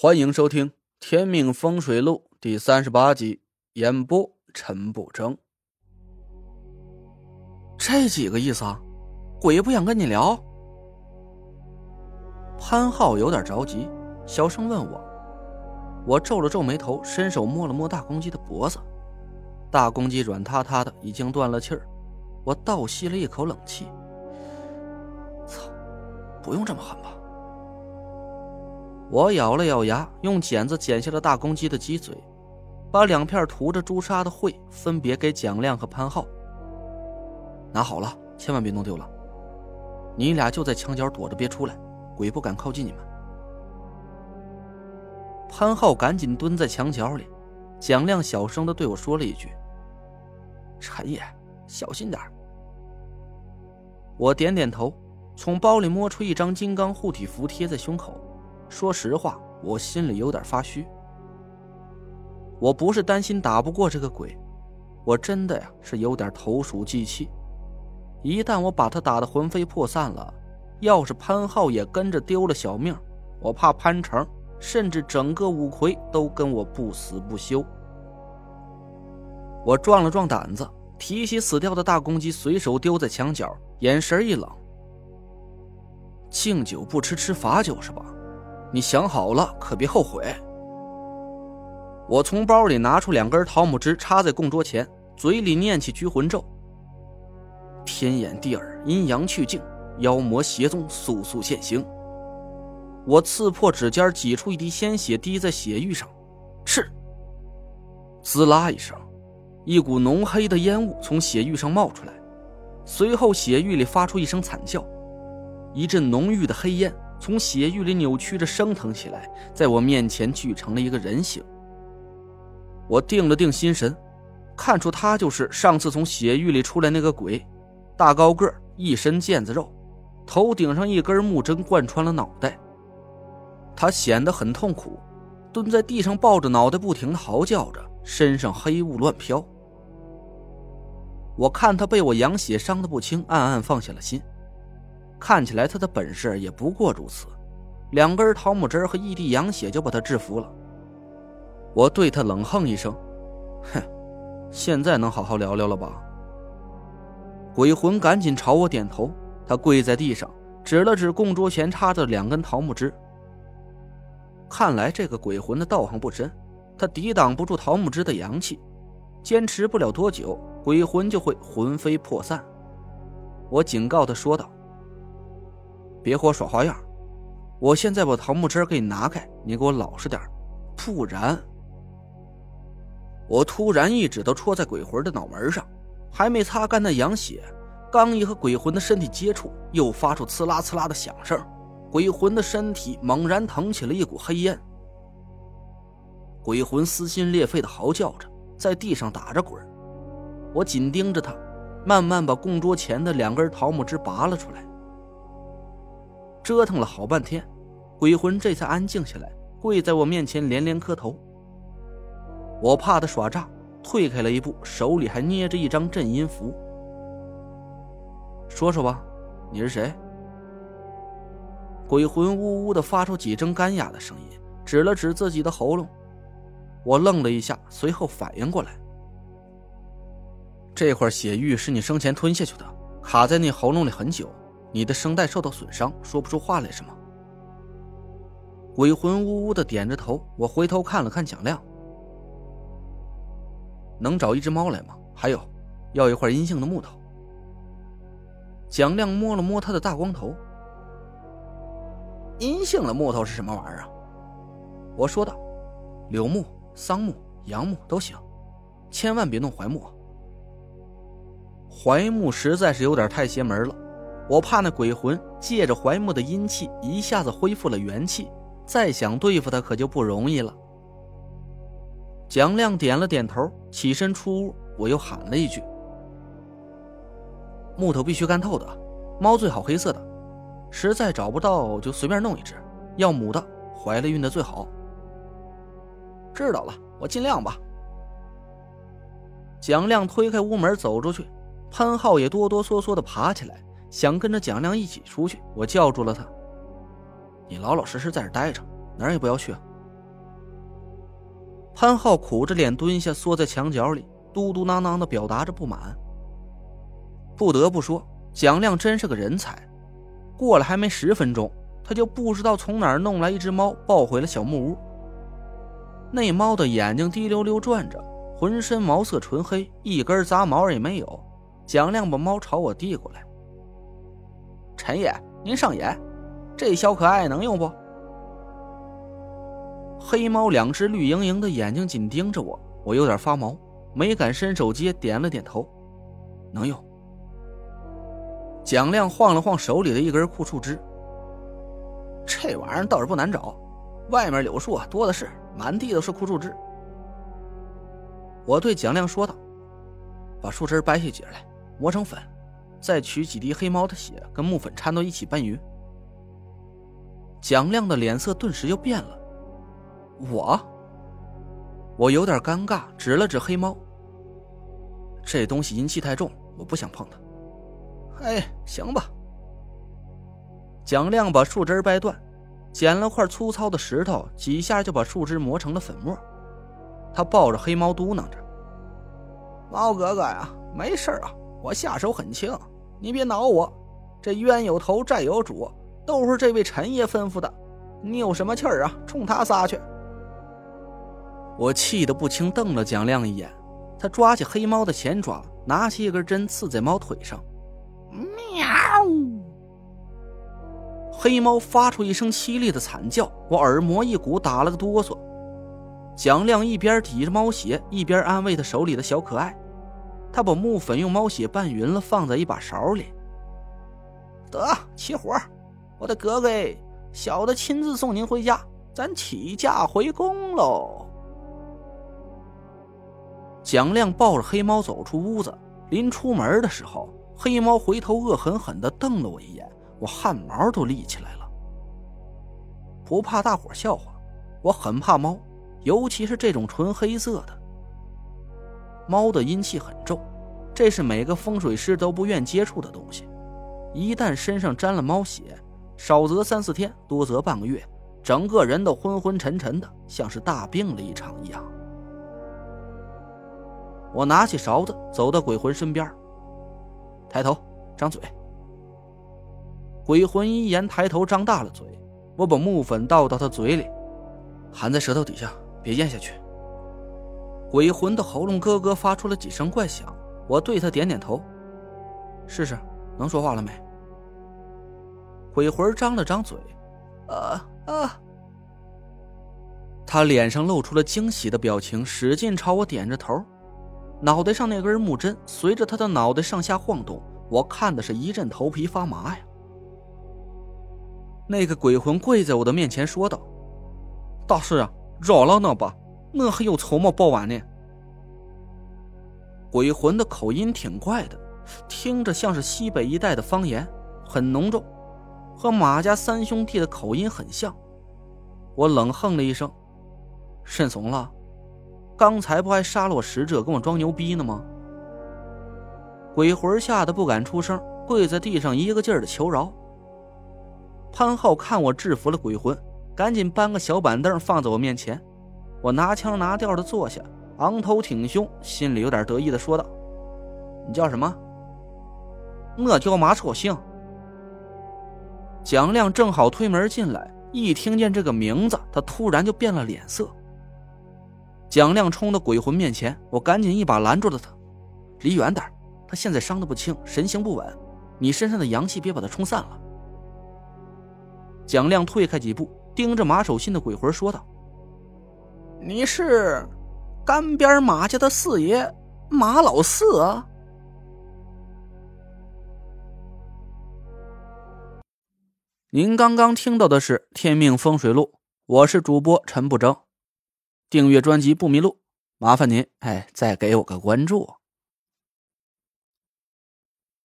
欢迎收听《天命风水录》第三十八集，演播陈不争。这几个意思啊？鬼不想跟你聊？潘浩有点着急，小声问我。我皱了皱眉头，伸手摸了摸大公鸡的脖子，大公鸡软塌塌的，已经断了气儿。我倒吸了一口冷气。操，不用这么狠吧？我咬了咬牙，用剪子剪下了大公鸡的鸡嘴，把两片涂着朱砂的喙分别给蒋亮和潘浩。拿好了，千万别弄丢了。你俩就在墙角躲着，别出来，鬼不敢靠近你们。潘浩赶紧蹲在墙角里，蒋亮小声的对我说了一句：“陈爷，小心点我点点头，从包里摸出一张金刚护体符，贴在胸口。说实话，我心里有点发虚。我不是担心打不过这个鬼，我真的呀是有点投鼠忌器。一旦我把他打得魂飞魄散了，要是潘浩也跟着丢了小命，我怕潘成甚至整个五魁都跟我不死不休。我壮了壮胆子，提起死掉的大公鸡，随手丢在墙角，眼神一冷：“敬酒不吃吃罚酒是吧？”你想好了，可别后悔。我从包里拿出两根桃木枝，插在供桌前，嘴里念起拘魂咒：“天眼地耳，阴阳去境，妖魔邪宗速速现形。”我刺破指尖，挤出一滴鲜血，滴在血玉上，是。滋啦一声，一股浓黑的烟雾从血玉上冒出来，随后血玉里发出一声惨叫，一阵浓郁的黑烟。从血域里扭曲着升腾起来，在我面前聚成了一个人形。我定了定心神，看出他就是上次从血域里出来那个鬼，大高个，一身腱子肉，头顶上一根木针贯穿了脑袋。他显得很痛苦，蹲在地上抱着脑袋，不停的嚎叫着，身上黑雾乱飘。我看他被我养血伤得不轻，暗暗放下了心。看起来他的本事也不过如此，两根桃木枝和一滴羊血就把他制服了。我对他冷哼一声：“哼，现在能好好聊聊了吧？”鬼魂赶紧朝我点头，他跪在地上，指了指供桌前插着两根桃木枝。看来这个鬼魂的道行不深，他抵挡不住桃木枝的阳气，坚持不了多久，鬼魂就会魂飞魄散。我警告他说道。别和我耍花样！我现在把桃木枝给你拿开，你给我老实点不然……我突然一指头戳在鬼魂的脑门上，还没擦干那羊血，刚一和鬼魂的身体接触，又发出刺啦刺啦的响声，鬼魂的身体猛然腾起了一股黑烟。鬼魂撕心裂肺的嚎叫着，在地上打着滚我紧盯着他，慢慢把供桌前的两根桃木枝拔了出来。折腾了好半天，鬼魂这才安静下来，跪在我面前连连磕头。我怕他耍诈，退开了一步，手里还捏着一张镇阴符。说说吧，你是谁？鬼魂呜呜的发出几声干哑的声音，指了指自己的喉咙。我愣了一下，随后反应过来，这块血玉是你生前吞下去的，卡在你喉咙里很久。你的声带受到损伤，说不出话来是吗？鬼魂呜呜的点着头。我回头看了看蒋亮，能找一只猫来吗？还有，要一块阴性的木头。蒋亮摸了摸他的大光头。阴性的木头是什么玩意儿啊？我说道：“柳木、桑木、杨木都行，千万别弄槐木。槐木实在是有点太邪门了。”我怕那鬼魂借着槐木的阴气一下子恢复了元气，再想对付他可就不容易了。蒋亮点了点头，起身出屋。我又喊了一句：“木头必须干透的，猫最好黑色的，实在找不到就随便弄一只，要母的，怀了孕的最好。”知道了，我尽量吧。蒋亮推开屋门走出去，潘浩也哆哆嗦嗦的爬起来。想跟着蒋亮一起出去，我叫住了他：“你老老实实在这待着，哪儿也不要去。”潘浩苦着脸蹲下，缩在墙角里，嘟嘟囔囔的表达着不满。不得不说，蒋亮真是个人才。过了还没十分钟，他就不知道从哪儿弄来一只猫，抱回了小木屋。那猫的眼睛滴溜溜转着，浑身毛色纯黑，一根杂毛也没有。蒋亮把猫朝我递过来：“陈爷，您上眼，这小可爱能用不？”黑猫两只绿莹莹的眼睛紧盯着我，我有点发毛，没敢伸手接，点了点头：“能用。”蒋亮晃了晃手里的一根枯树枝，这玩意儿倒是不难找，外面柳树啊多的是，满地都是枯树枝。我对蒋亮说道：“把树枝掰下几来，磨成粉，再取几滴黑猫的血跟木粉掺到一起拌匀。”蒋亮的脸色顿时就变了，我，我有点尴尬，指了指黑猫，这东西阴气太重，我不想碰它。哎，行吧。蒋亮把树枝掰断，捡了块粗糙的石头，几下就把树枝磨成了粉末。他抱着黑猫嘟囔着：“猫哥哥呀，没事啊，我下手很轻，你别挠我。这冤有头，债有主，都是这位陈爷吩咐的。你有什么气儿啊？冲他撒去！”我气得不轻，瞪了蒋亮一眼。他抓起黑猫的前爪，拿起一根针刺在猫腿上。喵！黑猫发出一声凄厉的惨叫，我耳膜一鼓，打了个哆嗦。蒋亮一边抵着猫血，一边安慰他手里的小可爱。他把木粉用猫血拌匀了，放在一把勺里。得起火！我的格格，小的亲自送您回家，咱起驾回宫喽。蒋亮抱着黑猫走出屋子，临出门的时候。黑猫回头恶狠狠地瞪了我一眼，我汗毛都立起来了。不怕大伙笑话，我很怕猫，尤其是这种纯黑色的。猫的阴气很重，这是每个风水师都不愿接触的东西。一旦身上沾了猫血，少则三四天，多则半个月，整个人都昏昏沉沉的，像是大病了一场一样。我拿起勺子，走到鬼魂身边。抬头，张嘴。鬼魂一言，抬头张大了嘴。我把木粉倒到他嘴里，含在舌头底下，别咽下去。鬼魂的喉咙咯咯发出了几声怪响。我对他点点头，试试，能说话了没？鬼魂张了张嘴，啊啊！他脸上露出了惊喜的表情，使劲朝我点着头。脑袋上那根木针随着他的脑袋上下晃动，我看的是一阵头皮发麻呀。那个鬼魂跪在我的面前说道：“大师啊，饶了那吧，那还有筹码报完呢。”鬼魂的口音挺怪的，听着像是西北一带的方言，很浓重，和马家三兄弟的口音很像。我冷哼了一声：“慎怂了。”刚才不还杀了我使者，跟我装牛逼呢吗？鬼魂吓得不敢出声，跪在地上一个劲儿的求饶。潘浩看我制服了鬼魂，赶紧搬个小板凳放在我面前。我拿腔拿调的坐下，昂头挺胸，心里有点得意的说道：“你叫什么？”“我叫马 छो 星。”蒋亮正好推门进来，一听见这个名字，他突然就变了脸色。蒋亮冲到鬼魂面前，我赶紧一把拦住了他，离远点他现在伤得不轻，神形不稳，你身上的阳气别把他冲散了。蒋亮退开几步，盯着马守信的鬼魂说道：“你是干边马家的四爷马老四啊？”您刚刚听到的是《天命风水录》，我是主播陈不争。订阅专辑不迷路，麻烦您哎，再给我个关注。